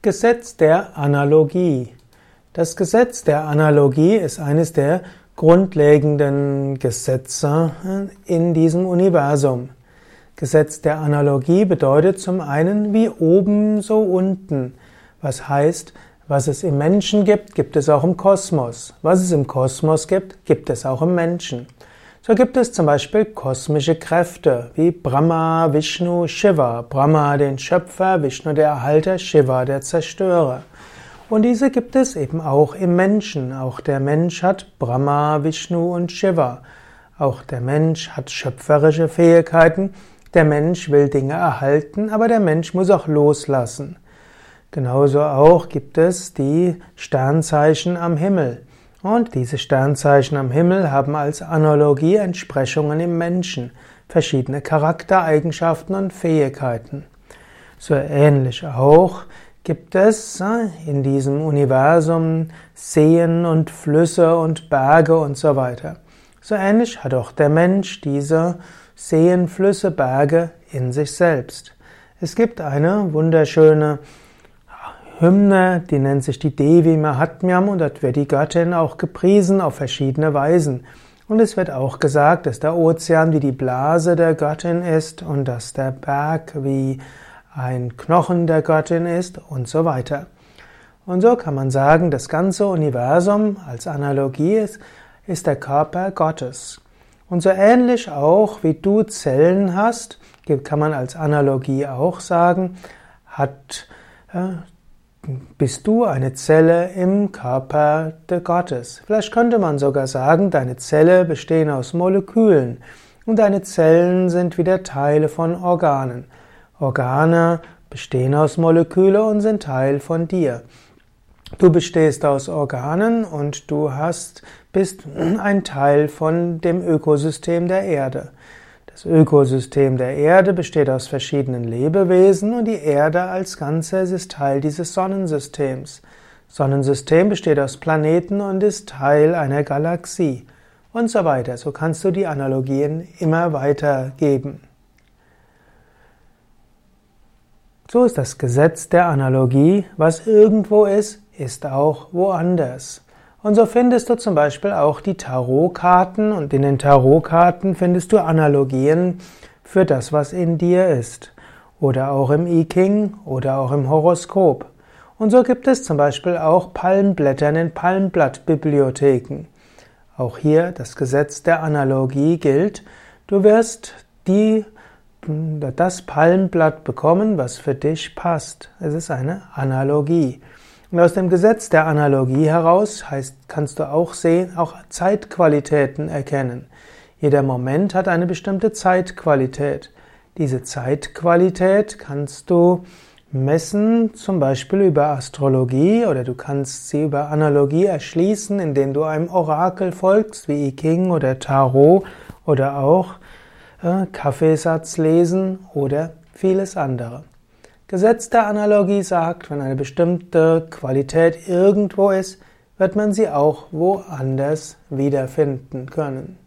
Gesetz der Analogie. Das Gesetz der Analogie ist eines der grundlegenden Gesetze in diesem Universum. Gesetz der Analogie bedeutet zum einen wie oben so unten, was heißt, was es im Menschen gibt, gibt es auch im Kosmos. Was es im Kosmos gibt, gibt es auch im Menschen. So gibt es zum Beispiel kosmische Kräfte wie Brahma, Vishnu, Shiva. Brahma den Schöpfer, Vishnu der Erhalter, Shiva der Zerstörer. Und diese gibt es eben auch im Menschen. Auch der Mensch hat Brahma, Vishnu und Shiva. Auch der Mensch hat schöpferische Fähigkeiten. Der Mensch will Dinge erhalten, aber der Mensch muss auch loslassen. Genauso auch gibt es die Sternzeichen am Himmel. Und diese Sternzeichen am Himmel haben als Analogie Entsprechungen im Menschen, verschiedene Charaktereigenschaften und Fähigkeiten. So ähnlich auch gibt es äh, in diesem Universum Seen und Flüsse und Berge und so weiter. So ähnlich hat auch der Mensch diese Seen, Flüsse, Berge in sich selbst. Es gibt eine wunderschöne Hymne, die nennt sich die Devi Mahatmyam und dort wird die Göttin auch gepriesen auf verschiedene Weisen. Und es wird auch gesagt, dass der Ozean wie die Blase der Göttin ist und dass der Berg wie ein Knochen der Göttin ist und so weiter. Und so kann man sagen, das ganze Universum als Analogie ist, ist der Körper Gottes. Und so ähnlich auch wie du Zellen hast, kann man als Analogie auch sagen, hat äh, bist du eine Zelle im Körper der Gottes. Vielleicht könnte man sogar sagen, deine Zelle bestehen aus Molekülen und deine Zellen sind wieder Teile von Organen. Organe bestehen aus Moleküle und sind Teil von dir. Du bestehst aus Organen und du hast, bist ein Teil von dem Ökosystem der Erde. Das Ökosystem der Erde besteht aus verschiedenen Lebewesen und die Erde als Ganzes ist Teil dieses Sonnensystems. Sonnensystem besteht aus Planeten und ist Teil einer Galaxie und so weiter. So kannst du die Analogien immer weitergeben. So ist das Gesetz der Analogie, was irgendwo ist, ist auch woanders. Und so findest du zum Beispiel auch die Tarotkarten und in den Tarotkarten findest du Analogien für das, was in dir ist. Oder auch im I Ching oder auch im Horoskop. Und so gibt es zum Beispiel auch Palmblättern in Palmblattbibliotheken. Auch hier das Gesetz der Analogie gilt. Du wirst die, das Palmblatt bekommen, was für dich passt. Es ist eine Analogie. Und aus dem Gesetz der Analogie heraus heißt, kannst du auch sehen, auch Zeitqualitäten erkennen. Jeder Moment hat eine bestimmte Zeitqualität. Diese Zeitqualität kannst du messen, zum Beispiel über Astrologie oder du kannst sie über Analogie erschließen, indem du einem Orakel folgst, wie I Ching oder Tarot oder auch äh, Kaffeesatz lesen oder vieles andere. Gesetz der Analogie sagt, wenn eine bestimmte Qualität irgendwo ist, wird man sie auch woanders wiederfinden können.